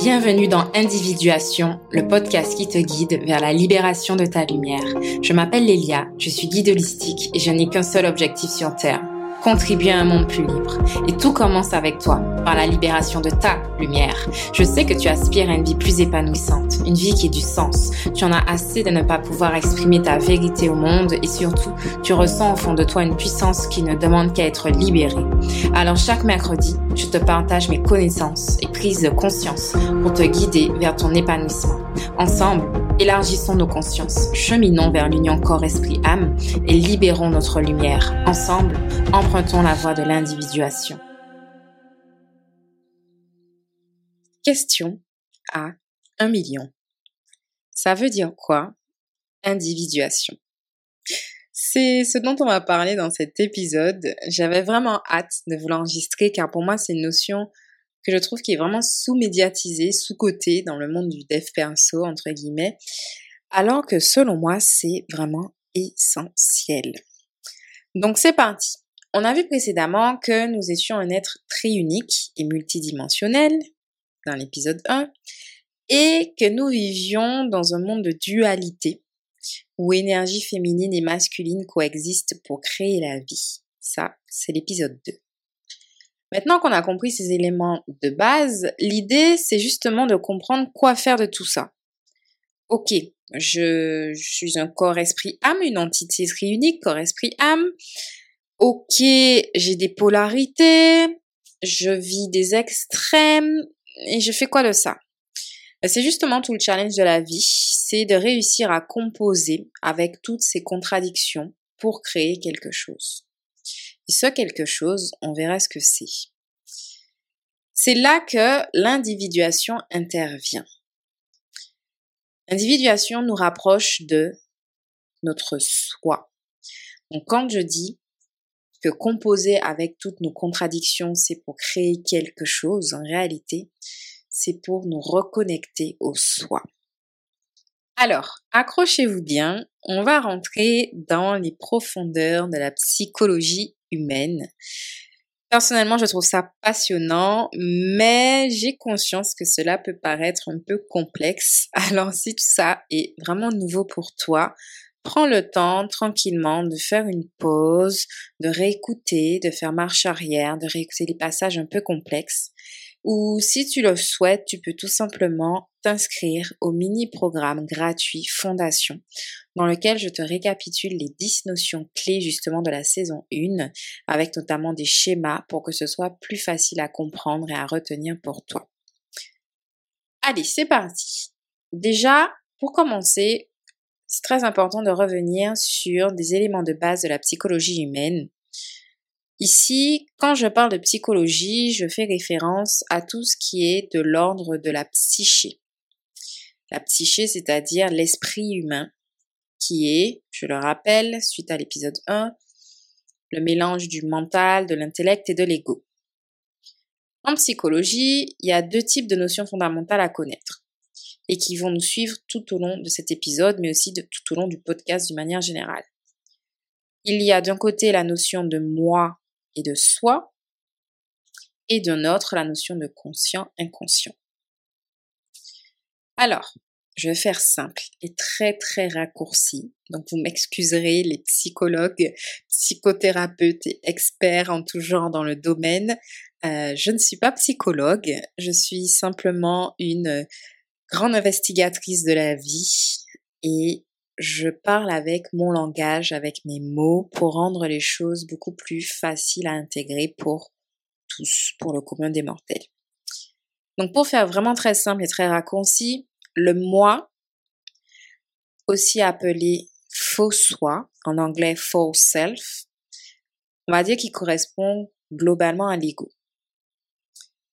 Bienvenue dans Individuation, le podcast qui te guide vers la libération de ta lumière. Je m'appelle Lélia, je suis guide holistique et je n'ai qu'un seul objectif sur Terre, contribuer à un monde plus libre. Et tout commence avec toi, par la libération de ta lumière. Je sais que tu aspires à une vie plus épanouissante, une vie qui ait du sens. Tu en as assez de ne pas pouvoir exprimer ta vérité au monde et surtout, tu ressens au fond de toi une puissance qui ne demande qu'à être libérée. Alors chaque mercredi, je te partage mes connaissances et prises de conscience pour te guider vers ton épanouissement. Ensemble, élargissons nos consciences, cheminons vers l'union corps-esprit-âme et libérons notre lumière. Ensemble, empruntons la voie de l'individuation. Question à un million. Ça veut dire quoi Individuation? C'est ce dont on va parler dans cet épisode. J'avais vraiment hâte de vous l'enregistrer car pour moi c'est une notion que je trouve qui est vraiment sous-médiatisée, sous-cotée dans le monde du dev perso, entre guillemets, alors que selon moi c'est vraiment essentiel. Donc c'est parti. On a vu précédemment que nous étions un être très unique et multidimensionnel dans l'épisode 1 et que nous vivions dans un monde de dualité où énergie féminine et masculine coexistent pour créer la vie. Ça, c'est l'épisode 2. Maintenant qu'on a compris ces éléments de base, l'idée, c'est justement de comprendre quoi faire de tout ça. Ok, je, suis un corps-esprit-âme, une entité triunique, corps-esprit-âme. Ok, j'ai des polarités, je vis des extrêmes, et je fais quoi de ça? Ben, C'est justement tout le challenge de la vie, c'est de réussir à composer avec toutes ces contradictions pour créer quelque chose. Et ce quelque chose, on verra ce que c'est. C'est là que l'individuation intervient. L'individuation nous rapproche de notre soi. Donc quand je dis que composer avec toutes nos contradictions, c'est pour créer quelque chose, en réalité, c'est pour nous reconnecter au soi. Alors, accrochez-vous bien, on va rentrer dans les profondeurs de la psychologie Personnellement, je trouve ça passionnant, mais j'ai conscience que cela peut paraître un peu complexe. Alors, si tout ça est vraiment nouveau pour toi, prends le temps tranquillement de faire une pause, de réécouter, de faire marche arrière, de réécouter les passages un peu complexes ou si tu le souhaites, tu peux tout simplement t'inscrire au mini-programme gratuit Fondation, dans lequel je te récapitule les 10 notions clés justement de la saison 1, avec notamment des schémas pour que ce soit plus facile à comprendre et à retenir pour toi. Allez, c'est parti. Déjà, pour commencer, c'est très important de revenir sur des éléments de base de la psychologie humaine Ici, quand je parle de psychologie, je fais référence à tout ce qui est de l'ordre de la psyché. La psyché, c'est-à-dire l'esprit humain, qui est, je le rappelle, suite à l'épisode 1, le mélange du mental, de l'intellect et de l'ego. En psychologie, il y a deux types de notions fondamentales à connaître et qui vont nous suivre tout au long de cet épisode, mais aussi tout au long du podcast d'une manière générale. Il y a d'un côté la notion de moi et de soi, et d'un autre la notion de conscient-inconscient. Alors, je vais faire simple et très très raccourci. Donc vous m'excuserez les psychologues, psychothérapeutes et experts en tout genre dans le domaine. Euh, je ne suis pas psychologue, je suis simplement une grande investigatrice de la vie et je parle avec mon langage, avec mes mots, pour rendre les choses beaucoup plus faciles à intégrer pour tous, pour le commun des mortels. Donc pour faire vraiment très simple et très raccourci, le moi, aussi appelé faux soi, en anglais faux self, on va dire qu'il correspond globalement à l'ego.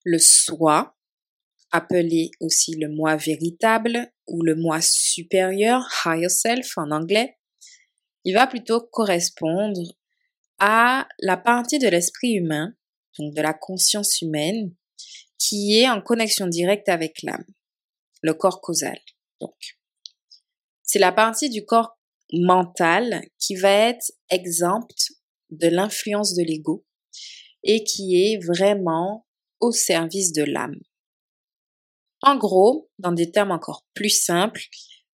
Le soi, appelé aussi le moi véritable ou le moi supérieur, higher self en anglais, il va plutôt correspondre à la partie de l'esprit humain, donc de la conscience humaine, qui est en connexion directe avec l'âme, le corps causal. C'est la partie du corps mental qui va être exempte de l'influence de l'ego et qui est vraiment au service de l'âme. En gros, dans des termes encore plus simples,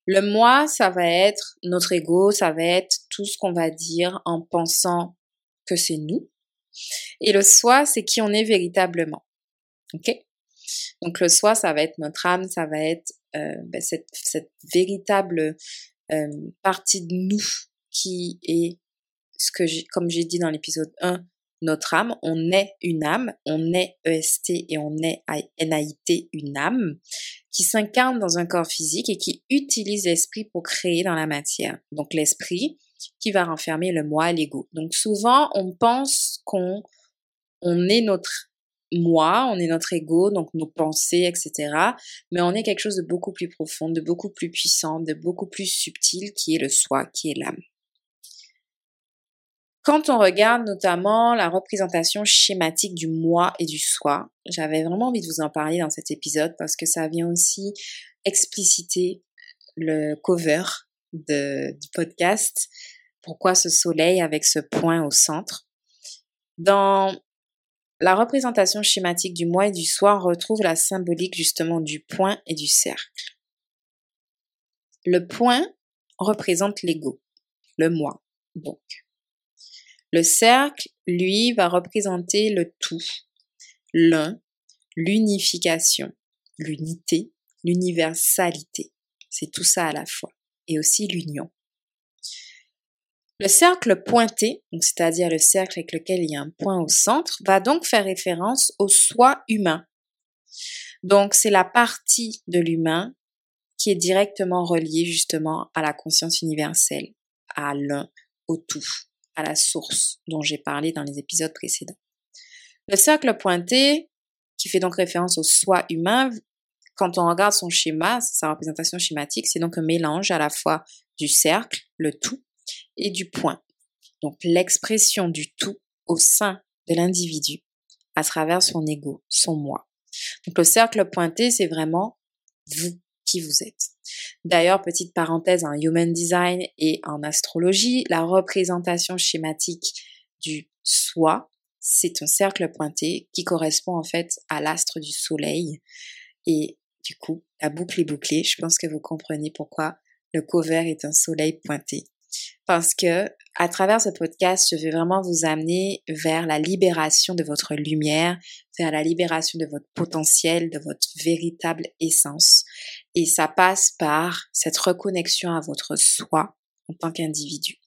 le moi, ça va être notre ego, ça va être tout ce qu'on va dire en pensant que c'est nous. Et le soi, c'est qui on est véritablement. Ok? Donc le soi, ça va être notre âme, ça va être euh, ben, cette, véritable euh, partie de nous qui est ce que comme j'ai dit dans l'épisode 1, notre âme, on est une âme, on est EST et on est NAIT, une âme, qui s'incarne dans un corps physique et qui utilise l'esprit pour créer dans la matière. Donc l'esprit qui va renfermer le moi, l'ego. Donc souvent, on pense qu'on on est notre moi, on est notre ego, donc nos pensées, etc. Mais on est quelque chose de beaucoup plus profond, de beaucoup plus puissant, de beaucoup plus subtil, qui est le soi, qui est l'âme. Quand on regarde notamment la représentation schématique du moi et du soi, j'avais vraiment envie de vous en parler dans cet épisode parce que ça vient aussi expliciter le cover de, du podcast. Pourquoi ce soleil avec ce point au centre? Dans la représentation schématique du moi et du soi, on retrouve la symbolique justement du point et du cercle. Le point représente l'ego, le moi, donc. Le cercle, lui, va représenter le tout, l'un, l'unification, l'unité, l'universalité. C'est tout ça à la fois. Et aussi l'union. Le cercle pointé, c'est-à-dire le cercle avec lequel il y a un point au centre, va donc faire référence au soi humain. Donc c'est la partie de l'humain qui est directement reliée justement à la conscience universelle, à l'un, au tout à la source dont j'ai parlé dans les épisodes précédents. Le cercle pointé, qui fait donc référence au soi humain, quand on regarde son schéma, sa représentation schématique, c'est donc un mélange à la fois du cercle, le tout, et du point. Donc l'expression du tout au sein de l'individu à travers son ego, son moi. Donc le cercle pointé, c'est vraiment vous qui vous êtes. D'ailleurs, petite parenthèse en human design et en astrologie, la représentation schématique du soi, c'est un cercle pointé qui correspond en fait à l'astre du soleil. Et du coup, la boucle est bouclée. Je pense que vous comprenez pourquoi le cover est un soleil pointé parce que à travers ce podcast, je vais vraiment vous amener vers la libération de votre lumière, vers la libération de votre potentiel, de votre véritable essence. Et ça passe par cette reconnexion à votre soi en tant qu'individu.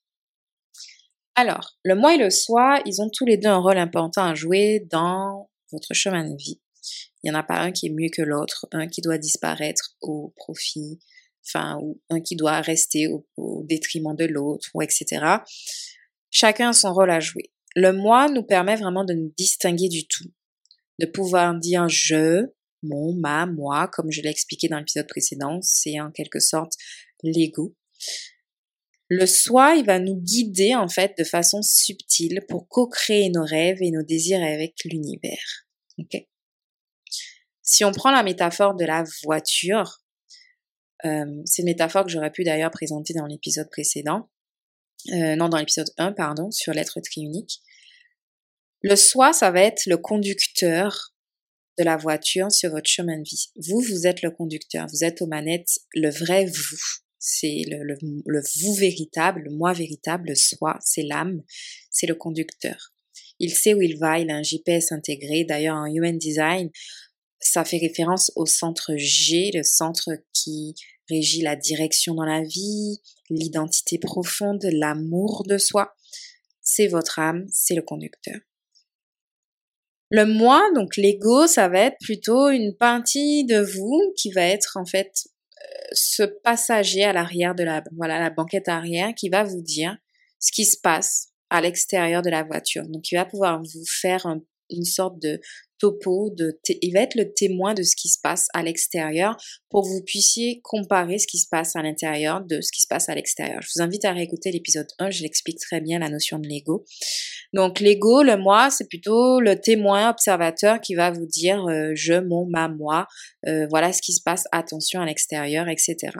Alors, le moi et le soi, ils ont tous les deux un rôle important à jouer dans votre chemin de vie. Il n'y en a pas un qui est mieux que l'autre, un qui doit disparaître au profit enfin, ou un qui doit rester au, détriment de l'autre, ou etc. Chacun a son rôle à jouer. Le moi nous permet vraiment de nous distinguer du tout, de pouvoir dire je, mon, ma, moi, comme je l'ai expliqué dans l'épisode précédent, c'est en quelque sorte l'ego. Le soi, il va nous guider en fait de façon subtile pour co-créer nos rêves et nos désirs avec l'univers. Ok? Si on prend la métaphore de la voiture, c'est une métaphore que j'aurais pu d'ailleurs présenter dans l'épisode précédent. Euh, non, dans l'épisode 1, pardon, sur l'être triunique. Le soi, ça va être le conducteur de la voiture sur votre chemin de vie. Vous, vous êtes le conducteur. Vous êtes aux manettes le vrai vous. C'est le, le, le, vous véritable, le moi véritable, le soi, c'est l'âme, c'est le conducteur. Il sait où il va, il a un GPS intégré. D'ailleurs, en Human Design, ça fait référence au centre G, le centre qui régit la direction dans la vie, l'identité profonde, l'amour de soi. C'est votre âme, c'est le conducteur. Le moi, donc l'ego, ça va être plutôt une partie de vous qui va être en fait euh, ce passager à l'arrière de la voilà la banquette arrière qui va vous dire ce qui se passe à l'extérieur de la voiture. Donc il va pouvoir vous faire une sorte de topo, il va être le témoin de ce qui se passe à l'extérieur pour que vous puissiez comparer ce qui se passe à l'intérieur de ce qui se passe à l'extérieur. Je vous invite à réécouter l'épisode 1, je l'explique très bien la notion de l'ego. Donc l'ego, le moi, c'est plutôt le témoin observateur qui va vous dire euh, je, mon, ma, moi, euh, voilà ce qui se passe, attention à l'extérieur, etc.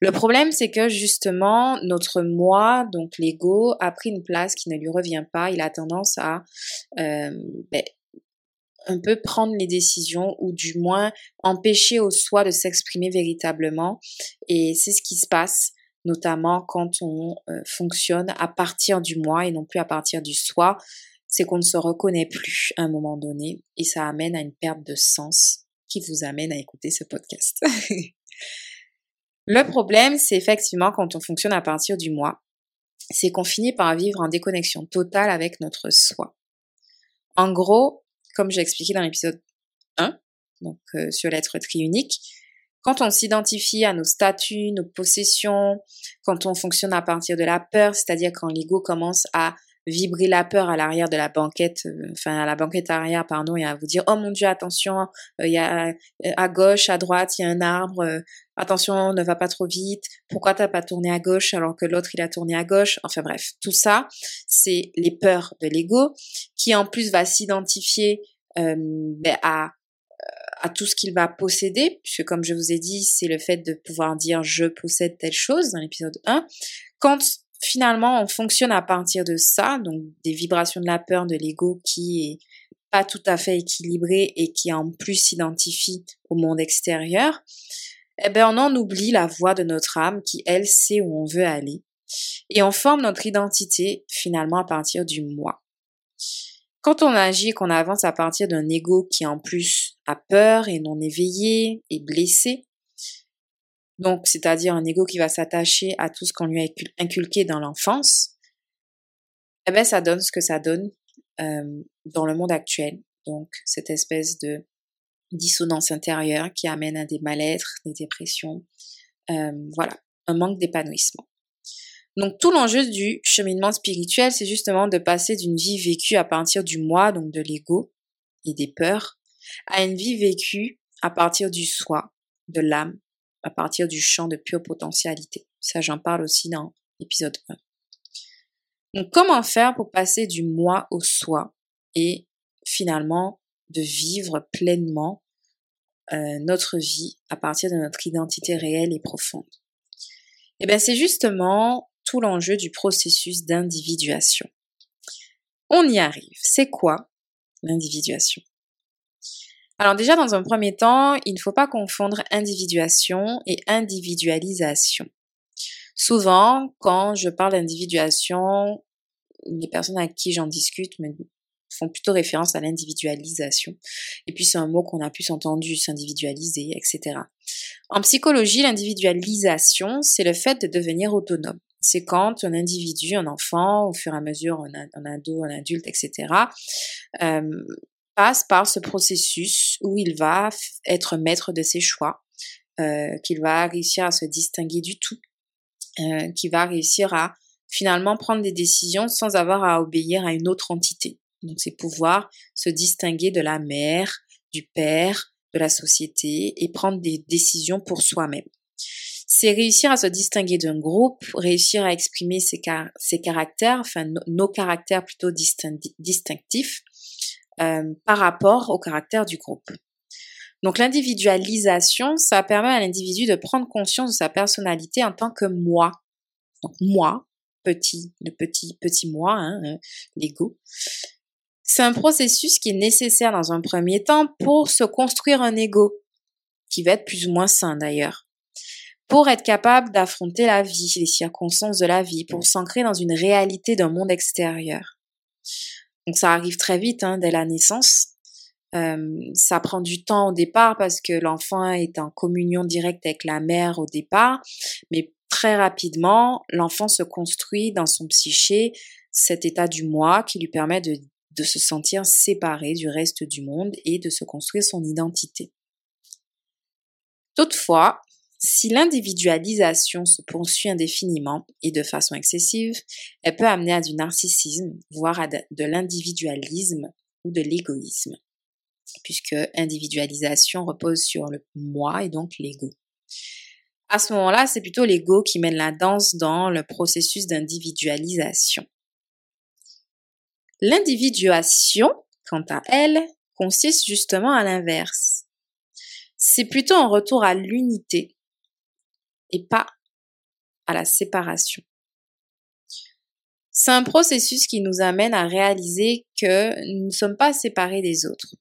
Le problème, c'est que justement, notre moi, donc l'ego, a pris une place qui ne lui revient pas. Il a tendance à euh, ben, un peu prendre les décisions ou du moins empêcher au soi de s'exprimer véritablement. Et c'est ce qui se passe notamment quand on euh, fonctionne à partir du moi et non plus à partir du soi. C'est qu'on ne se reconnaît plus à un moment donné et ça amène à une perte de sens qui vous amène à écouter ce podcast. Le problème, c'est effectivement quand on fonctionne à partir du moi, c'est qu'on finit par vivre en déconnexion totale avec notre soi. En gros, comme j'ai expliqué dans l'épisode 1, donc euh, sur l'être triunique, quand on s'identifie à nos statuts, nos possessions, quand on fonctionne à partir de la peur, c'est-à-dire quand l'ego commence à vibrer la peur à l'arrière de la banquette, euh, enfin à la banquette arrière, pardon, et à vous dire oh mon dieu attention, euh, il y a euh, à gauche, à droite, il y a un arbre, attention ne va pas trop vite, pourquoi t'as pas tourné à gauche alors que l'autre il a tourné à gauche, enfin bref, tout ça c'est les peurs de l'ego qui en plus va s'identifier ben, à à tout ce qu'il va posséder, puisque comme je vous ai dit, c'est le fait de pouvoir dire je possède telle chose dans l'épisode 1. Quand finalement, on fonctionne à partir de ça, donc des vibrations de la peur, de l'ego qui est pas tout à fait équilibré et qui en plus s'identifie au monde extérieur, eh ben on en oublie la voix de notre âme qui, elle, sait où on veut aller. Et on forme notre identité finalement à partir du moi. Quand on agit et qu'on avance à partir d'un ego qui en plus a peur et non éveillé et blessé, donc c'est-à-dire un ego qui va s'attacher à tout ce qu'on lui a inculqué dans l'enfance, eh ben ça donne ce que ça donne euh, dans le monde actuel. Donc cette espèce de dissonance intérieure qui amène à des mal-être, des dépressions, euh, voilà, un manque d'épanouissement. Donc tout l'enjeu du cheminement spirituel, c'est justement de passer d'une vie vécue à partir du moi, donc de l'ego et des peurs, à une vie vécue à partir du soi, de l'âme, à partir du champ de pure potentialité. Ça, j'en parle aussi dans l'épisode 1. Donc, comment faire pour passer du moi au soi et finalement de vivre pleinement euh, notre vie à partir de notre identité réelle et profonde? Eh bien, c'est justement tout l'enjeu du processus d'individuation. On y arrive. C'est quoi l'individuation? Alors déjà, dans un premier temps, il ne faut pas confondre individuation et individualisation. Souvent, quand je parle d'individuation, les personnes avec qui j'en discute me font plutôt référence à l'individualisation. Et puis c'est un mot qu'on a plus entendu, s'individualiser, etc. En psychologie, l'individualisation, c'est le fait de devenir autonome. C'est quand un individu, un enfant, au fur et à mesure, un, ado, un adulte, etc., passe par ce processus où il va être maître de ses choix, euh, qu'il va réussir à se distinguer du tout, euh, qu'il va réussir à finalement prendre des décisions sans avoir à obéir à une autre entité. Donc c'est pouvoir se distinguer de la mère, du père, de la société et prendre des décisions pour soi-même. C'est réussir à se distinguer d'un groupe, réussir à exprimer ses, ses caractères, enfin nos caractères plutôt distinctifs, euh, par rapport au caractère du groupe. Donc l'individualisation, ça permet à l'individu de prendre conscience de sa personnalité en tant que moi. Donc moi, petit, le petit, petit moi, hein, euh, l'ego. C'est un processus qui est nécessaire dans un premier temps pour se construire un ego, qui va être plus ou moins sain d'ailleurs. Pour être capable d'affronter la vie, les circonstances de la vie, pour s'ancrer dans une réalité d'un monde extérieur. Donc ça arrive très vite hein, dès la naissance. Euh, ça prend du temps au départ parce que l'enfant est en communion directe avec la mère au départ, mais très rapidement, l'enfant se construit dans son psyché cet état du moi qui lui permet de, de se sentir séparé du reste du monde et de se construire son identité. Toutefois, si l'individualisation se poursuit indéfiniment et de façon excessive, elle peut amener à du narcissisme, voire à de l'individualisme ou de l'égoïsme, puisque individualisation repose sur le moi et donc l'ego. À ce moment-là, c'est plutôt l'ego qui mène la danse dans le processus d'individualisation. L'individuation, quant à elle, consiste justement à l'inverse. C'est plutôt un retour à l'unité et pas à la séparation. C'est un processus qui nous amène à réaliser que nous ne sommes pas séparés des autres.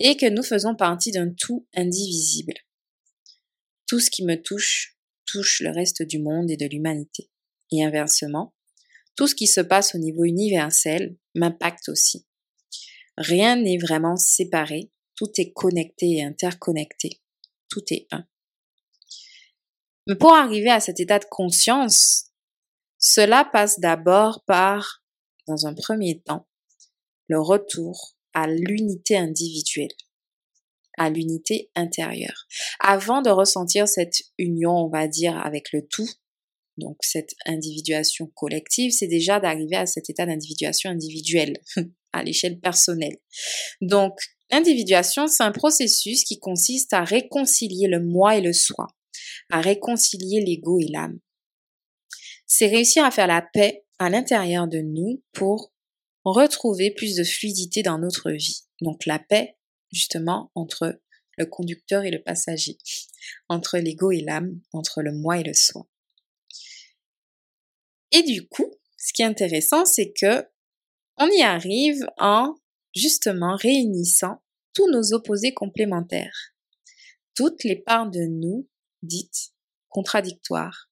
et que nous faisons partie d'un tout indivisible. Tout ce qui me touche touche le reste du monde et de l'humanité. Et inversement, tout ce qui se passe au niveau universel m'impacte aussi. Rien n'est vraiment séparé, tout est connecté et interconnecté, tout est un. Mais pour arriver à cet état de conscience, cela passe d'abord par, dans un premier temps, le retour à l'unité individuelle, à l'unité intérieure. Avant de ressentir cette union, on va dire, avec le tout, donc cette individuation collective, c'est déjà d'arriver à cet état d'individuation individuelle, à l'échelle personnelle. Donc, l'individuation, c'est un processus qui consiste à réconcilier le moi et le soi, à réconcilier l'ego et l'âme. C'est réussir à faire la paix à l'intérieur de nous pour retrouver plus de fluidité dans notre vie. Donc la paix, justement, entre le conducteur et le passager, entre l'ego et l'âme, entre le moi et le soi. Et du coup, ce qui est intéressant, c'est que on y arrive en justement réunissant tous nos opposés complémentaires, toutes les parts de nous dites contradictoires.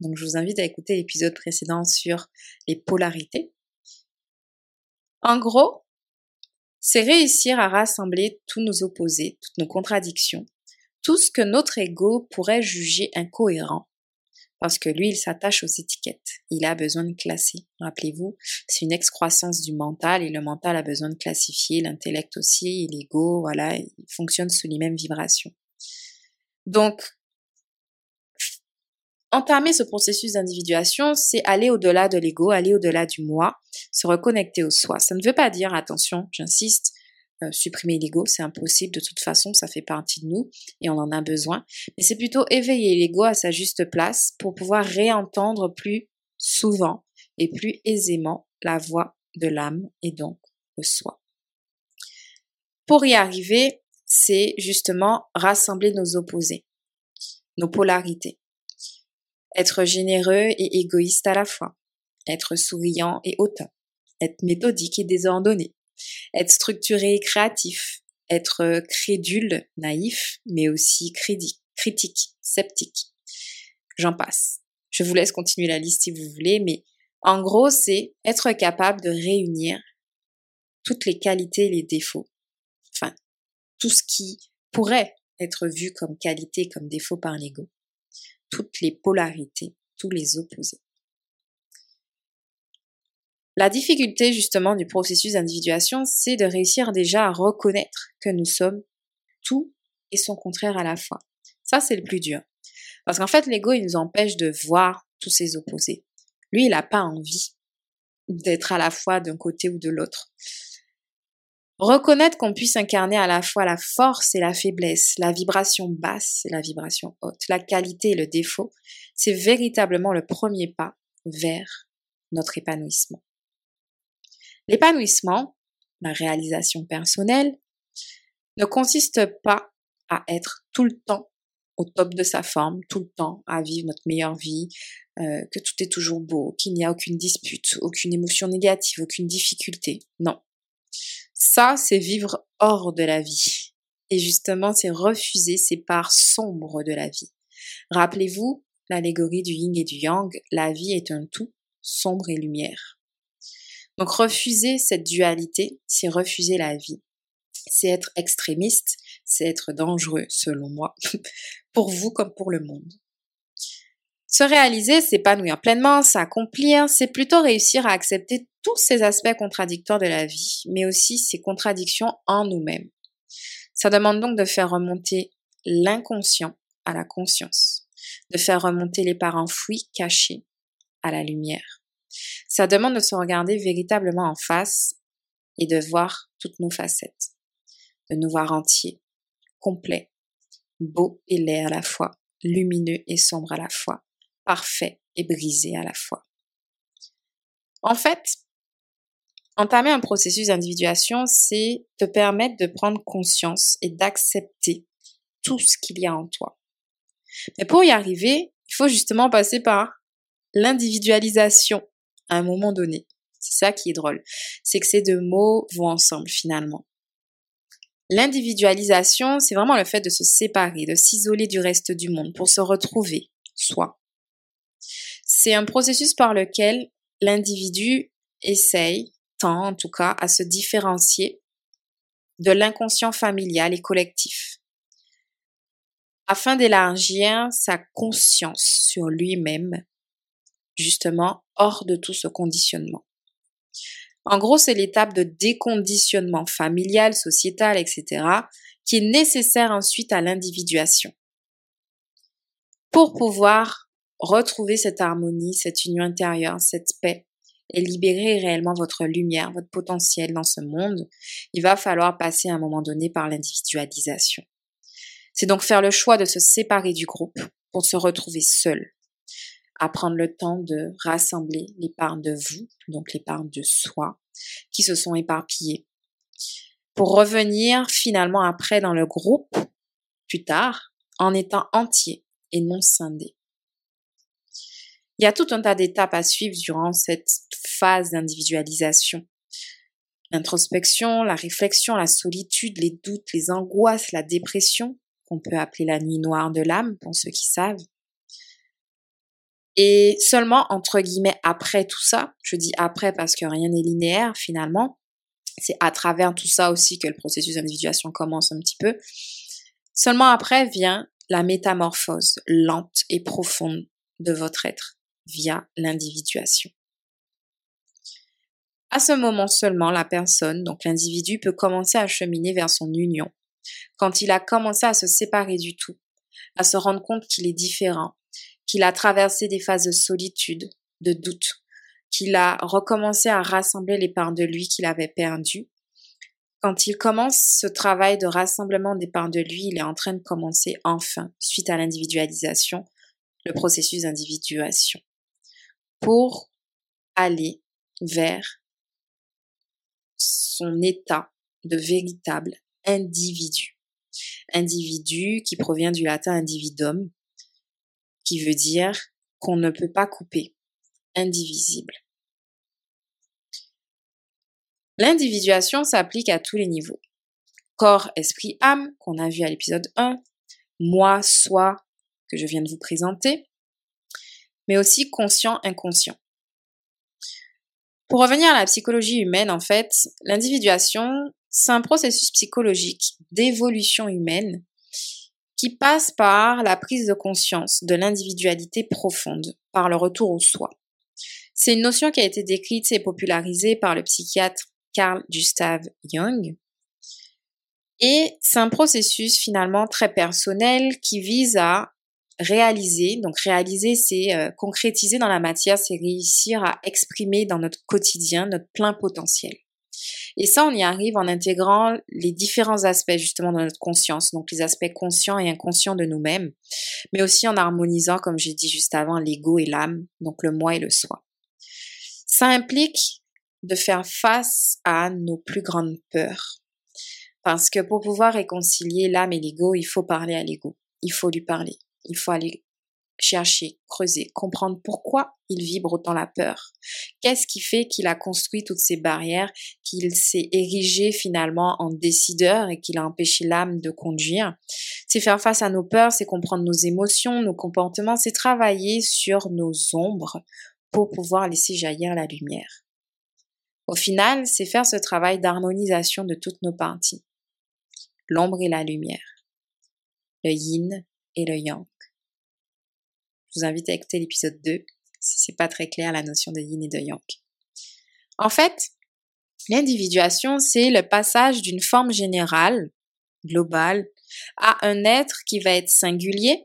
Donc je vous invite à écouter l'épisode précédent sur les polarités en gros, c'est réussir à rassembler tous nos opposés, toutes nos contradictions, tout ce que notre ego pourrait juger incohérent. Parce que lui, il s'attache aux étiquettes. Il a besoin de classer. Rappelez-vous, c'est une excroissance du mental et le mental a besoin de classifier, l'intellect aussi, l'ego, voilà, il fonctionne sous les mêmes vibrations. Donc, entamer ce processus d'individuation, c'est aller au-delà de l'ego, aller au-delà du moi, se reconnecter au soi. Ça ne veut pas dire, attention, j'insiste, euh, supprimer l'ego, c'est impossible, de toute façon, ça fait partie de nous et on en a besoin. Mais c'est plutôt éveiller l'ego à sa juste place pour pouvoir réentendre plus souvent et plus aisément la voix de l'âme et donc le soi. Pour y arriver, c'est justement rassembler nos opposés, nos polarités être généreux et égoïste à la fois, être souriant et hautain, être méthodique et désordonné, être structuré et créatif, être crédule, naïf, mais aussi critique, sceptique. J'en passe. Je vous laisse continuer la liste si vous voulez, mais en gros, c'est être capable de réunir toutes les qualités et les défauts. Enfin, tout ce qui pourrait être vu comme qualité, comme défaut par l'ego toutes les polarités, tous les opposés. La difficulté justement du processus d'individuation, c'est de réussir déjà à reconnaître que nous sommes tout et son contraire à la fois. Ça, c'est le plus dur. Parce qu'en fait, l'ego, il nous empêche de voir tous ces opposés. Lui, il n'a pas envie d'être à la fois d'un côté ou de l'autre. Reconnaître qu'on puisse incarner à la fois la force et la faiblesse, la vibration basse et la vibration haute, la qualité et le défaut, c'est véritablement le premier pas vers notre épanouissement. L'épanouissement, la réalisation personnelle, ne consiste pas à être tout le temps au top de sa forme, tout le temps à vivre notre meilleure vie, euh, que tout est toujours beau, qu'il n'y a aucune dispute, aucune émotion négative, aucune difficulté. Non, ça, c'est vivre hors de la vie. Et justement, c'est refuser ces parts sombres de la vie. Rappelez-vous l'allégorie du yin et du yang, la vie est un tout, sombre et lumière. Donc refuser cette dualité, c'est refuser la vie. C'est être extrémiste, c'est être dangereux, selon moi, pour vous comme pour le monde. Se réaliser, s'épanouir pleinement, s'accomplir, c'est plutôt réussir à accepter tous ces aspects contradictoires de la vie, mais aussi ces contradictions en nous-mêmes. Ça demande donc de faire remonter l'inconscient à la conscience, de faire remonter les parts enfouies, cachées, à la lumière. Ça demande de se regarder véritablement en face et de voir toutes nos facettes, de nous voir entiers, complets, beaux et laids à la fois, lumineux et sombres à la fois, parfait et brisé à la fois. En fait, entamer un processus d'individuation, c'est te permettre de prendre conscience et d'accepter tout ce qu'il y a en toi. Mais pour y arriver, il faut justement passer par l'individualisation à un moment donné. C'est ça qui est drôle. C'est que ces deux mots vont ensemble finalement. L'individualisation, c'est vraiment le fait de se séparer, de s'isoler du reste du monde pour se retrouver soi. C'est un processus par lequel l'individu essaye, en tout cas, à se différencier de l'inconscient familial et collectif, afin d'élargir sa conscience sur lui-même, justement hors de tout ce conditionnement. En gros, c'est l'étape de déconditionnement familial, sociétal, etc., qui est nécessaire ensuite à l'individuation. Pour pouvoir retrouver cette harmonie, cette union intérieure, cette paix, et libérer réellement votre lumière, votre potentiel dans ce monde, il va falloir passer à un moment donné par l'individualisation. C'est donc faire le choix de se séparer du groupe pour se retrouver seul, à prendre le temps de rassembler les parts de vous, donc les parts de soi, qui se sont éparpillées, pour revenir finalement après dans le groupe, plus tard, en étant entier et non scindé. Il y a tout un tas d'étapes à suivre durant cette phase d'individualisation. L'introspection, la réflexion, la solitude, les doutes, les angoisses, la dépression, qu'on peut appeler la nuit noire de l'âme pour ceux qui savent. Et seulement, entre guillemets, après tout ça, je dis après parce que rien n'est linéaire finalement, c'est à travers tout ça aussi que le processus d'individuation commence un petit peu. Seulement après vient la métamorphose lente et profonde de votre être via l'individuation. À ce moment seulement, la personne, donc l'individu, peut commencer à cheminer vers son union. Quand il a commencé à se séparer du tout, à se rendre compte qu'il est différent, qu'il a traversé des phases de solitude, de doute, qu'il a recommencé à rassembler les parts de lui qu'il avait perdues. Quand il commence ce travail de rassemblement des parts de lui, il est en train de commencer enfin, suite à l'individualisation, le processus d'individuation pour aller vers son état de véritable individu. Individu qui provient du latin individum, qui veut dire qu'on ne peut pas couper, indivisible. L'individuation s'applique à tous les niveaux. Corps, esprit, âme, qu'on a vu à l'épisode 1, moi, soi, que je viens de vous présenter, mais aussi conscient, inconscient. Pour revenir à la psychologie humaine, en fait, l'individuation, c'est un processus psychologique d'évolution humaine qui passe par la prise de conscience de l'individualité profonde, par le retour au soi. C'est une notion qui a été décrite et popularisée par le psychiatre Carl Gustav Jung. Et c'est un processus finalement très personnel qui vise à réaliser. Donc réaliser, c'est euh, concrétiser dans la matière, c'est réussir à exprimer dans notre quotidien notre plein potentiel. Et ça, on y arrive en intégrant les différents aspects justement de notre conscience, donc les aspects conscients et inconscients de nous-mêmes, mais aussi en harmonisant, comme j'ai dit juste avant, l'ego et l'âme, donc le moi et le soi. Ça implique de faire face à nos plus grandes peurs. Parce que pour pouvoir réconcilier l'âme et l'ego, il faut parler à l'ego. Il faut lui parler. Il faut aller chercher, creuser, comprendre pourquoi il vibre autant la peur. Qu'est-ce qui fait qu'il a construit toutes ces barrières, qu'il s'est érigé finalement en décideur et qu'il a empêché l'âme de conduire? C'est faire face à nos peurs, c'est comprendre nos émotions, nos comportements, c'est travailler sur nos ombres pour pouvoir laisser jaillir la lumière. Au final, c'est faire ce travail d'harmonisation de toutes nos parties. L'ombre et la lumière. Le yin et le yang. Vous invite à écouter l'épisode 2 si c'est pas très clair la notion de yin et de yang. En fait, l'individuation, c'est le passage d'une forme générale, globale, à un être qui va être singulier,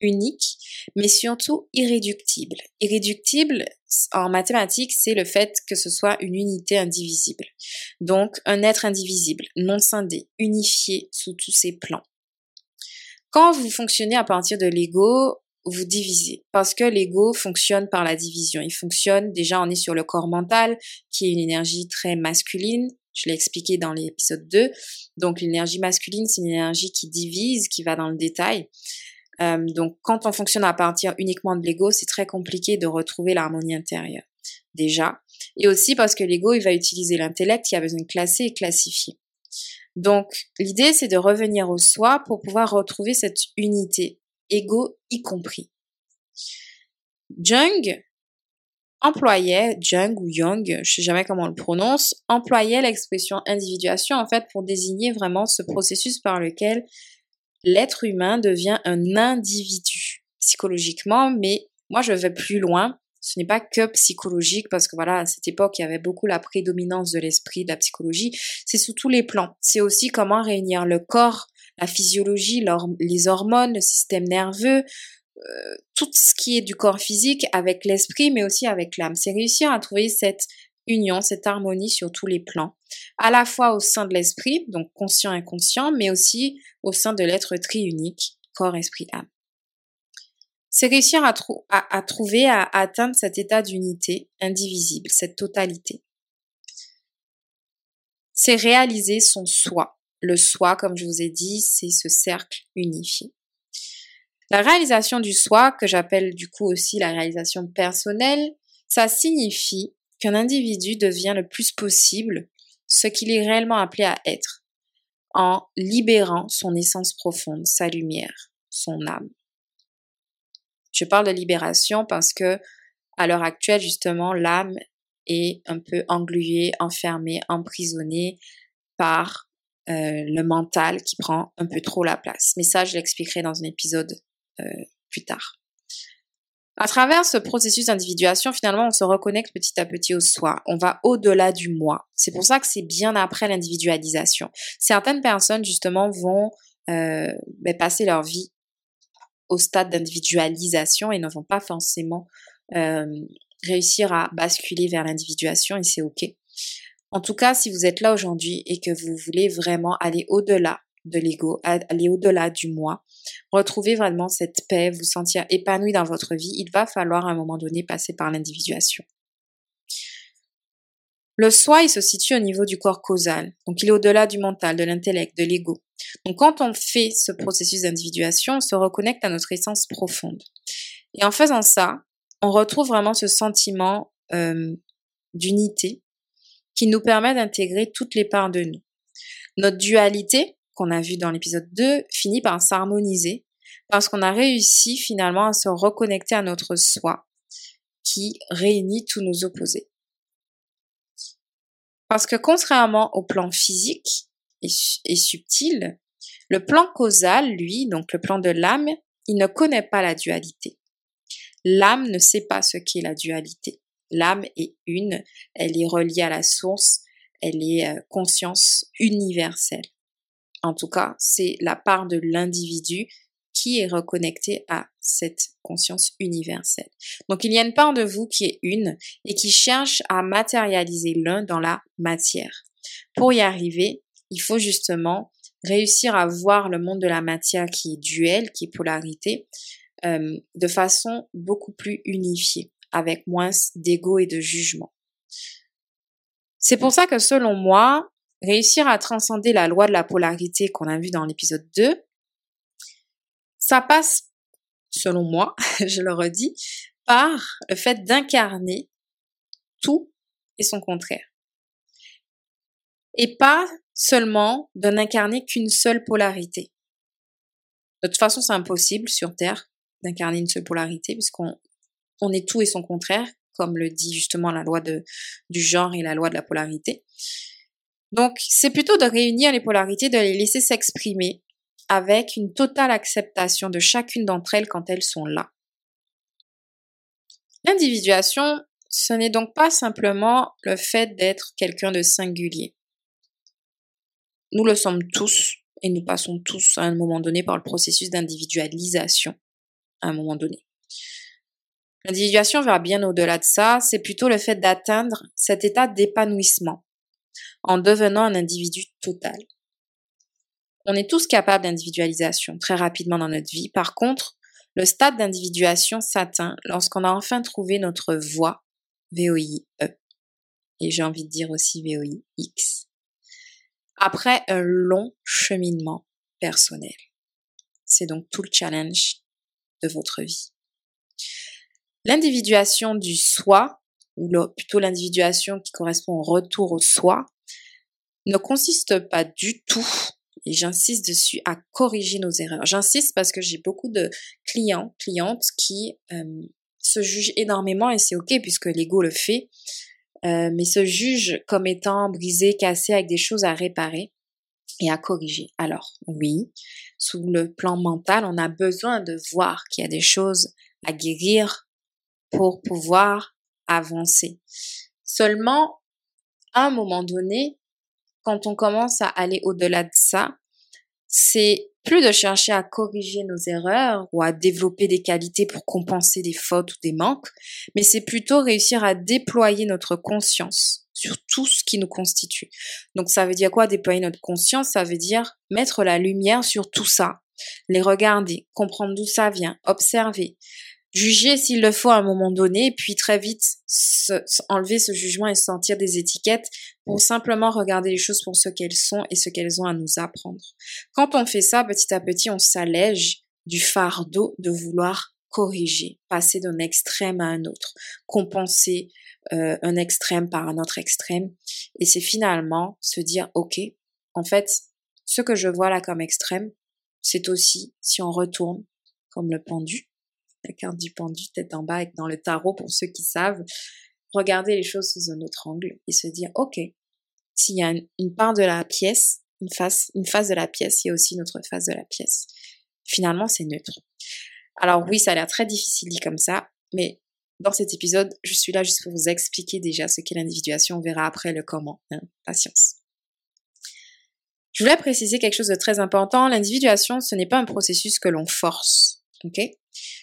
unique, mais surtout irréductible. Irréductible, en mathématiques, c'est le fait que ce soit une unité indivisible. Donc, un être indivisible, non scindé, unifié sous tous ses plans. Quand vous fonctionnez à partir de l'ego, vous divisez parce que l'ego fonctionne par la division. Il fonctionne déjà on est sur le corps mental qui est une énergie très masculine. Je l'ai expliqué dans l'épisode 2. Donc l'énergie masculine, c'est une énergie qui divise, qui va dans le détail. Euh, donc quand on fonctionne à partir uniquement de l'ego, c'est très compliqué de retrouver l'harmonie intérieure. Déjà. Et aussi parce que l'ego, il va utiliser l'intellect qui a besoin de classer et classifier. Donc, l'idée, c'est de revenir au soi pour pouvoir retrouver cette unité, ego y compris. Jung employait, Jung ou Young, je sais jamais comment on le prononce, employait l'expression individuation en fait pour désigner vraiment ce processus par lequel l'être humain devient un individu psychologiquement, mais moi je vais plus loin. Ce n'est pas que psychologique parce que voilà, à cette époque, il y avait beaucoup la prédominance de l'esprit, de la psychologie. C'est sous tous les plans. C'est aussi comment réunir le corps, la physiologie, les hormones, le système nerveux, euh, tout ce qui est du corps physique avec l'esprit, mais aussi avec l'âme. C'est réussir à trouver cette union, cette harmonie sur tous les plans, à la fois au sein de l'esprit, donc conscient inconscient, mais aussi au sein de l'être triunique, corps, esprit, âme. C'est réussir à, à, trouver, à, atteindre cet état d'unité indivisible, cette totalité. C'est réaliser son soi. Le soi, comme je vous ai dit, c'est ce cercle unifié. La réalisation du soi, que j'appelle du coup aussi la réalisation personnelle, ça signifie qu'un individu devient le plus possible ce qu'il est réellement appelé à être, en libérant son essence profonde, sa lumière, son âme. Je parle de libération parce que, à l'heure actuelle, justement, l'âme est un peu engluée, enfermée, emprisonnée par le mental qui prend un peu trop la place. Mais ça, je l'expliquerai dans un épisode euh, plus tard. À travers ce processus d'individuation, finalement, on se reconnecte petit à petit au soi. On va au-delà du moi. C'est pour ça que c'est bien après l'individualisation. Certaines personnes, justement, vont euh, ben, passer leur vie au stade d'individualisation et ne vont pas forcément euh, réussir à basculer vers l'individuation et c'est ok. En tout cas, si vous êtes là aujourd'hui et que vous voulez vraiment aller au-delà de l'ego, aller au-delà du moi, retrouver vraiment cette paix, vous sentir épanoui dans votre vie, il va falloir à un moment donné passer par l'individuation. Le soi, il se situe au niveau du corps causal. Donc, il est au-delà du mental, de l'intellect, de l'ego. Donc, quand on fait ce processus d'individuation, on se reconnecte à notre essence profonde. Et en faisant ça, on retrouve vraiment ce sentiment euh, d'unité qui nous permet d'intégrer toutes les parts de nous. Notre dualité, qu'on a vu dans l'épisode 2 finit par s'harmoniser parce qu'on a réussi finalement à se reconnecter à notre soi qui réunit tous nos opposés. Parce que contrairement au plan physique et, subtil, le plan causal, lui, donc le plan de l'âme, il ne connaît pas la dualité. L'âme ne sait pas ce qu'est la dualité. L'âme est une, elle est reliée à la source, elle est euh, conscience universelle. En tout cas, c'est la part de l'individu qui est reconnectée à cette conscience universelle. Donc il y a une part de vous qui est une et qui cherche à matérialiser l'un dans la matière. Pour y arriver, il faut justement réussir à voir le monde de la matière qui est duel, qui est polarité, euh, de façon beaucoup plus unifiée, avec moins d'ego et de jugement. C'est pour ça que selon moi, réussir à transcender la loi de la polarité qu'on a vu dans l'épisode 2, ça passe, selon moi, je le redis, par le fait d'incarner tout et son contraire. Et pas seulement de n'incarner qu'une seule polarité. De toute façon, c'est impossible sur Terre d'incarner une seule polarité puisqu'on on est tout et son contraire, comme le dit justement la loi du genre et la loi de la polarité. Donc, c'est plutôt de réunir les polarités, de les laisser s'exprimer avec une totale acceptation de chacune d'entre elles quand elles sont là. L'individuation, ce n'est donc pas simplement le fait d'être quelqu'un de singulier. Nous le sommes tous et nous passons tous à un moment donné par le processus d'individualisation à un moment donné. L'individuation va bien au-delà de ça, c'est plutôt le fait d'atteindre cet état d'épanouissement en devenant un individu total. On est tous capables d'individualisation très rapidement dans notre vie. Par contre, le stade d'individuation s'atteint lorsqu'on a enfin trouvé notre voie VOI-E. Et j'ai envie de dire aussi VOI-X. Après un long cheminement personnel. C'est donc tout le challenge de votre vie. L'individuation du soi, ou plutôt l'individuation qui correspond au retour au soi, ne consiste pas du tout, et j'insiste dessus, à corriger nos erreurs. J'insiste parce que j'ai beaucoup de clients, clientes qui euh, se jugent énormément et c'est ok puisque l'ego le fait, euh, mais se jugent comme étant brisés, cassés avec des choses à réparer et à corriger. Alors oui, sous le plan mental, on a besoin de voir qu'il y a des choses à guérir pour pouvoir avancer. Seulement, à un moment donné, quand on commence à aller au-delà de ça, c'est plus de chercher à corriger nos erreurs ou à développer des qualités pour compenser des fautes ou des manques, mais c'est plutôt réussir à déployer notre conscience sur tout ce qui nous constitue. Donc ça veut dire quoi déployer notre conscience? Ça veut dire mettre la lumière sur tout ça, les regarder, comprendre d'où ça vient, observer, juger s'il le faut à un moment donné, puis très vite enlever ce jugement et sentir des étiquettes pour simplement regarder les choses pour ce qu'elles sont et ce qu'elles ont à nous apprendre. Quand on fait ça, petit à petit, on s'allège du fardeau de vouloir corriger, passer d'un extrême à un autre, compenser euh, un extrême par un autre extrême. Et c'est finalement se dire, OK, en fait, ce que je vois là comme extrême, c'est aussi, si on retourne comme le pendu, la carte du pendu tête en bas dans le tarot pour ceux qui savent, regarder les choses sous un autre angle et se dire, OK, s'il y a une, part de la pièce, une face, une face de la pièce, il y a aussi une autre face de la pièce. Finalement, c'est neutre. Alors oui, ça a l'air très difficile dit comme ça, mais dans cet épisode, je suis là juste pour vous expliquer déjà ce qu'est l'individuation. On verra après le comment. Hein. Patience. Je voulais préciser quelque chose de très important. L'individuation, ce n'est pas un processus que l'on force. Ok?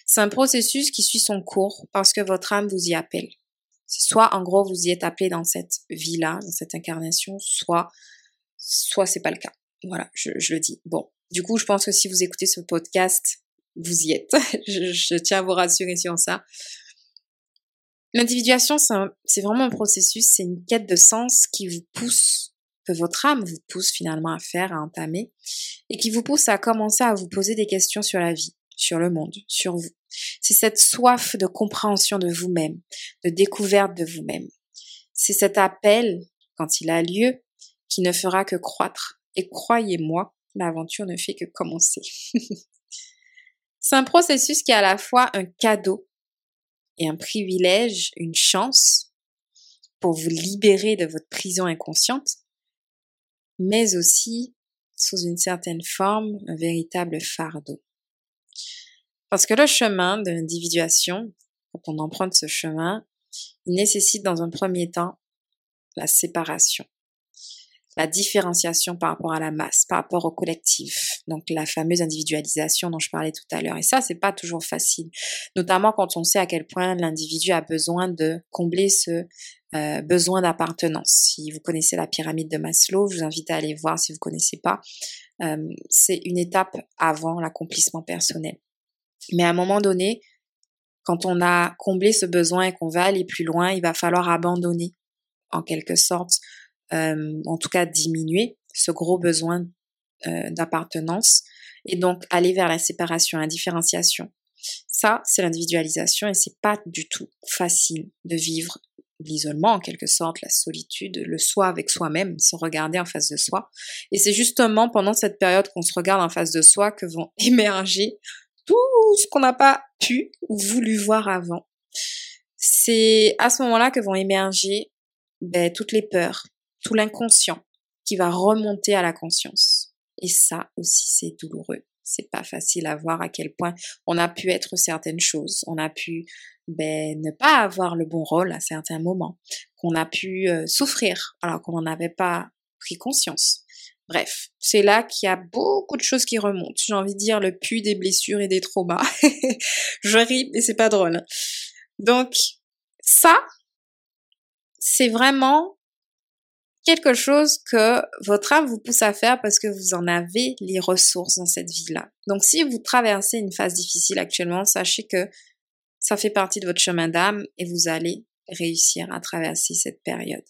C'est un processus qui suit son cours parce que votre âme vous y appelle. C'est soit, en gros, vous y êtes appelé dans cette vie-là, dans cette incarnation, soit, soit c'est pas le cas. Voilà, je, le dis. Bon. Du coup, je pense que si vous écoutez ce podcast, vous y êtes. je, je, tiens à vous rassurer sur ça. L'individuation, c'est vraiment un processus, c'est une quête de sens qui vous pousse, que votre âme vous pousse finalement à faire, à entamer, et qui vous pousse à commencer à vous poser des questions sur la vie, sur le monde, sur vous. C'est cette soif de compréhension de vous-même, de découverte de vous-même. C'est cet appel, quand il a lieu, qui ne fera que croître. Et croyez-moi, l'aventure ne fait que commencer. C'est un processus qui est à la fois un cadeau et un privilège, une chance pour vous libérer de votre prison inconsciente, mais aussi, sous une certaine forme, un véritable fardeau. Parce que le chemin de l'individuation, quand on emprunte ce chemin, il nécessite dans un premier temps la séparation, la différenciation par rapport à la masse, par rapport au collectif, donc la fameuse individualisation dont je parlais tout à l'heure. Et ça, c'est pas toujours facile, notamment quand on sait à quel point l'individu a besoin de combler ce euh, besoin d'appartenance. Si vous connaissez la pyramide de Maslow, je vous invite à aller voir si vous connaissez pas. Euh, c'est une étape avant l'accomplissement personnel. Mais à un moment donné, quand on a comblé ce besoin et qu'on va aller plus loin, il va falloir abandonner, en quelque sorte, euh, en tout cas diminuer ce gros besoin euh, d'appartenance et donc aller vers la séparation, la différenciation. Ça, c'est l'individualisation et c'est pas du tout facile de vivre l'isolement en quelque sorte, la solitude, le soi avec soi-même, se regarder en face de soi. Et c'est justement pendant cette période qu'on se regarde en face de soi que vont émerger tout ce qu'on n'a pas pu ou voulu voir avant. C'est à ce moment-là que vont émerger ben, toutes les peurs, tout l'inconscient qui va remonter à la conscience. Et ça aussi, c'est douloureux. C'est pas facile à voir à quel point on a pu être certaines choses. On a pu ben, ne pas avoir le bon rôle à certains moments. Qu'on a pu euh, souffrir alors qu'on n'en avait pas pris conscience. Bref, c'est là qu'il y a beaucoup de choses qui remontent. J'ai envie de dire le puits des blessures et des traumas. je ris, mais c'est pas drôle. Donc, ça, c'est vraiment quelque chose que votre âme vous pousse à faire parce que vous en avez les ressources dans cette vie-là. Donc, si vous traversez une phase difficile actuellement, sachez que ça fait partie de votre chemin d'âme et vous allez réussir à traverser cette période.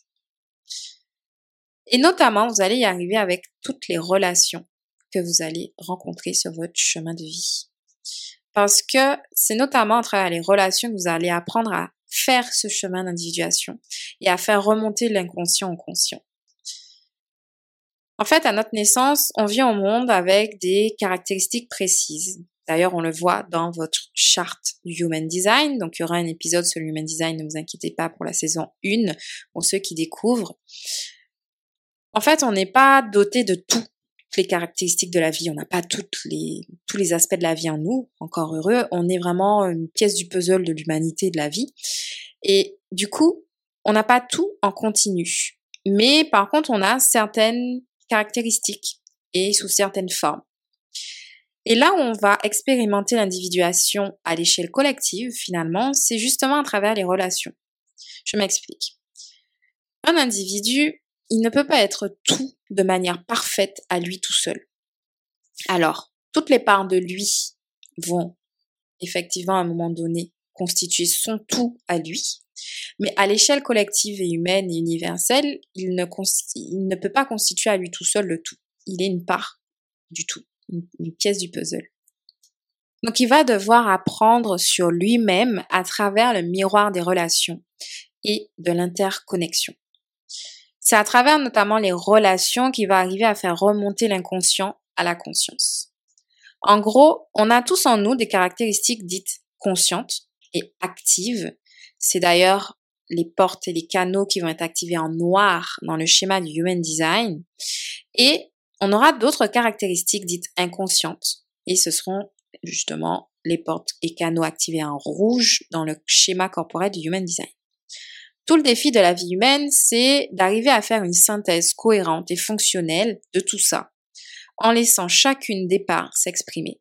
Et notamment, vous allez y arriver avec toutes les relations que vous allez rencontrer sur votre chemin de vie. Parce que c'est notamment à travers les relations que vous allez apprendre à faire ce chemin d'individuation et à faire remonter l'inconscient au conscient. En fait, à notre naissance, on vient au monde avec des caractéristiques précises. D'ailleurs, on le voit dans votre charte Human Design. Donc, il y aura un épisode sur le Human Design, ne vous inquiétez pas pour la saison 1, pour ceux qui découvrent. En fait, on n'est pas doté de toutes les caractéristiques de la vie. On n'a pas toutes les, tous les aspects de la vie en nous, encore heureux. On est vraiment une pièce du puzzle de l'humanité de la vie. Et du coup, on n'a pas tout en continu. Mais par contre, on a certaines caractéristiques et sous certaines formes. Et là où on va expérimenter l'individuation à l'échelle collective, finalement, c'est justement à travers les relations. Je m'explique. Un individu, il ne peut pas être tout de manière parfaite à lui tout seul. Alors, toutes les parts de lui vont effectivement à un moment donné constituer son tout à lui, mais à l'échelle collective et humaine et universelle, il ne, peut pas constituer à lui tout seul le tout. Il est une part du tout, une, pièce du puzzle. Donc il va devoir apprendre sur lui-même à travers le miroir des relations et de l'interconnexion. C'est à travers notamment les relations qu'il va arriver à faire remonter l'inconscient à la conscience. En gros, on a tous en nous des caractéristiques dites conscientes et actives c'est d'ailleurs les portes et les canaux qui vont être activés en noir dans le schéma du Human Design. Et on aura d'autres caractéristiques dites inconscientes. Et ce seront justement les portes et canaux activés en rouge dans le schéma corporel du Human Design. Tout le défi de la vie humaine, c'est d'arriver à faire une synthèse cohérente et fonctionnelle de tout ça, en laissant chacune des parts s'exprimer.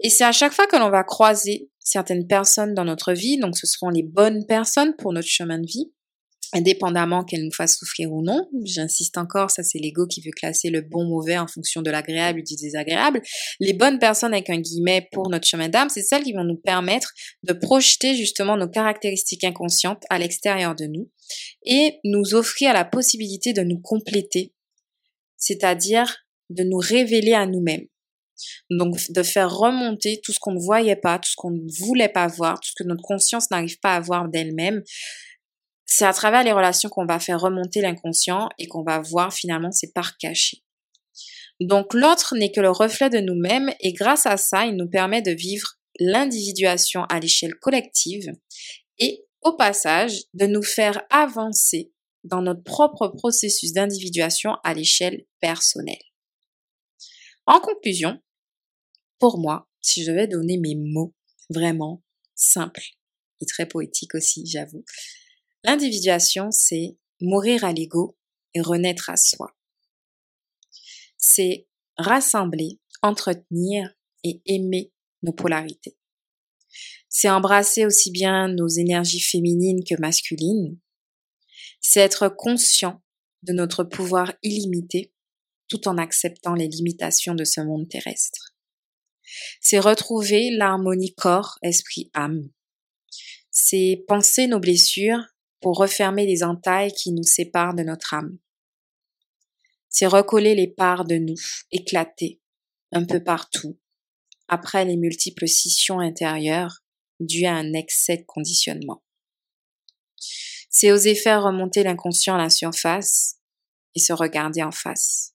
Et c'est à chaque fois que l'on va croiser certaines personnes dans notre vie, donc ce seront les bonnes personnes pour notre chemin de vie, indépendamment qu'elles nous fassent souffrir ou non. J'insiste encore, ça c'est l'ego qui veut classer le bon mauvais en fonction de l'agréable du désagréable. Les bonnes personnes avec un guillemet pour notre chemin d'âme, c'est celles qui vont nous permettre de projeter justement nos caractéristiques inconscientes à l'extérieur de nous et nous offrir la possibilité de nous compléter, c'est-à-dire de nous révéler à nous-mêmes. Donc, de faire remonter tout ce qu'on ne voyait pas, tout ce qu'on ne voulait pas voir, tout ce que notre conscience n'arrive pas à voir d'elle-même. C'est à travers les relations qu'on va faire remonter l'inconscient et qu'on va voir finalement ses parts cachées. Donc, l'autre n'est que le reflet de nous-mêmes et grâce à ça, il nous permet de vivre l'individuation à l'échelle collective et au passage de nous faire avancer dans notre propre processus d'individuation à l'échelle personnelle. En conclusion, pour moi, si je vais donner mes mots vraiment simples et très poétiques aussi, j'avoue, l'individuation, c'est mourir à l'ego et renaître à soi. C'est rassembler, entretenir et aimer nos polarités. C'est embrasser aussi bien nos énergies féminines que masculines. C'est être conscient de notre pouvoir illimité tout en acceptant les limitations de ce monde terrestre. C'est retrouver l'harmonie corps, esprit, âme. C'est penser nos blessures pour refermer les entailles qui nous séparent de notre âme. C'est recoller les parts de nous, éclatées, un peu partout, après les multiples scissions intérieures dues à un excès de conditionnement. C'est oser faire remonter l'inconscient à la surface et se regarder en face.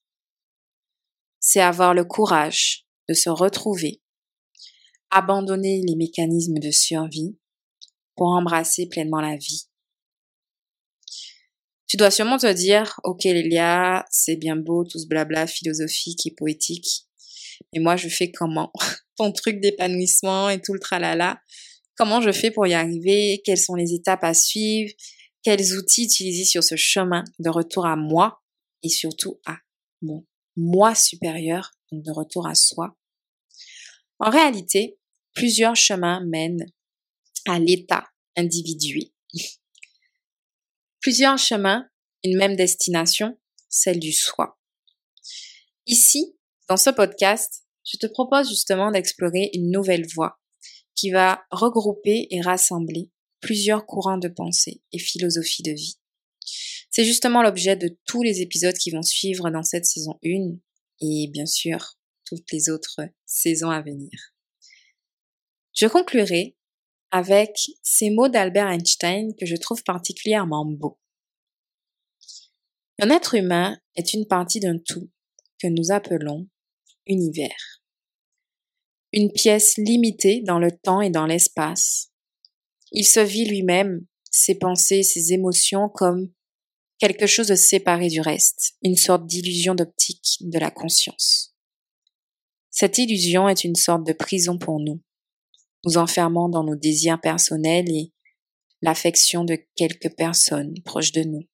C'est avoir le courage de se retrouver, abandonner les mécanismes de survie pour embrasser pleinement la vie. Tu dois sûrement te dire, ok Lélia, c'est bien beau tout ce blabla philosophique et poétique, mais moi je fais comment? Ton truc d'épanouissement et tout le tralala, comment je fais pour y arriver? Quelles sont les étapes à suivre? Quels outils utiliser sur ce chemin de retour à moi et surtout à mon moi supérieur de retour à soi? En réalité, plusieurs chemins mènent à l'état individué. Plusieurs chemins, une même destination, celle du soi. Ici, dans ce podcast, je te propose justement d'explorer une nouvelle voie qui va regrouper et rassembler plusieurs courants de pensée et philosophies de vie. C'est justement l'objet de tous les épisodes qui vont suivre dans cette saison 1 et bien sûr toutes les autres saisons à venir. Je conclurai avec ces mots d'Albert Einstein que je trouve particulièrement beaux. Un être humain est une partie d'un tout que nous appelons univers. Une pièce limitée dans le temps et dans l'espace. Il se vit lui-même, ses pensées, ses émotions comme quelque chose séparé du reste, une sorte d'illusion d'optique de la conscience. Cette illusion est une sorte de prison pour nous, nous enfermant dans nos désirs personnels et l'affection de quelques personnes proches de nous.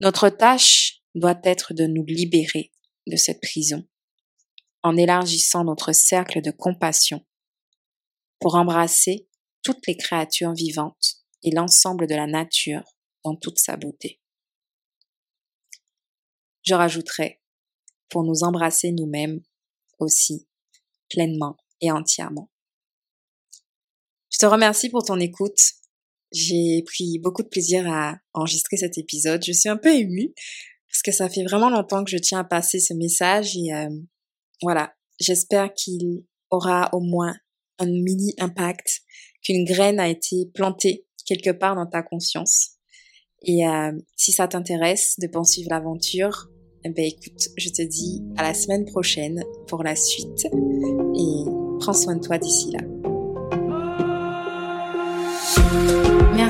Notre tâche doit être de nous libérer de cette prison en élargissant notre cercle de compassion pour embrasser toutes les créatures vivantes et l'ensemble de la nature dans toute sa beauté. Je rajouterai, pour nous embrasser nous-mêmes aussi, pleinement et entièrement. Je te remercie pour ton écoute. J'ai pris beaucoup de plaisir à enregistrer cet épisode. Je suis un peu émue parce que ça fait vraiment longtemps que je tiens à passer ce message et euh, voilà, j'espère qu'il aura au moins un mini impact, qu'une graine a été plantée quelque part dans ta conscience. Et euh, si ça t'intéresse de poursuivre l'aventure, eh ben écoute, je te dis à la semaine prochaine pour la suite et prends soin de toi d'ici là.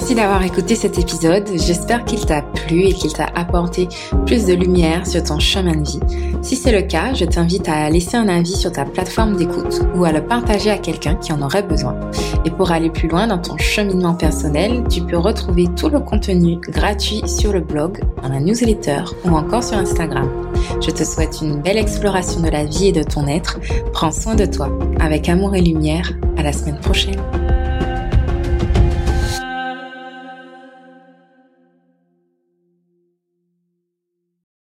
Merci d'avoir écouté cet épisode. J'espère qu'il t'a plu et qu'il t'a apporté plus de lumière sur ton chemin de vie. Si c'est le cas, je t'invite à laisser un avis sur ta plateforme d'écoute ou à le partager à quelqu'un qui en aurait besoin. Et pour aller plus loin dans ton cheminement personnel, tu peux retrouver tout le contenu gratuit sur le blog, dans la newsletter ou encore sur Instagram. Je te souhaite une belle exploration de la vie et de ton être. Prends soin de toi. Avec amour et lumière, à la semaine prochaine.